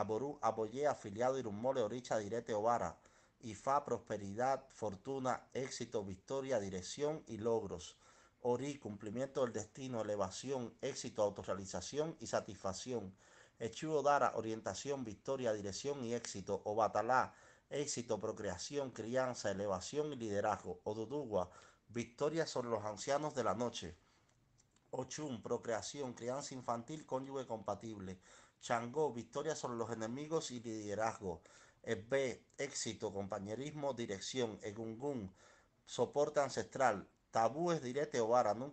Aború, Aboyé, afiliado Irumole, Oricha, Direte, Ovara. Ifá, prosperidad, fortuna, éxito, victoria, dirección y logros. Ori, cumplimiento del destino, elevación, éxito, autorrealización y satisfacción. Echuo Dara, orientación, victoria, dirección y éxito. Obatalá, éxito, procreación, crianza, elevación y liderazgo. Odudugua, victoria sobre los ancianos de la noche. Ochun, procreación, crianza infantil, cónyuge compatible. Changó, victoria sobre los enemigos y liderazgo. B, éxito, compañerismo, dirección. Egungun, soporte ancestral. Tabúes, direte o vara, nunca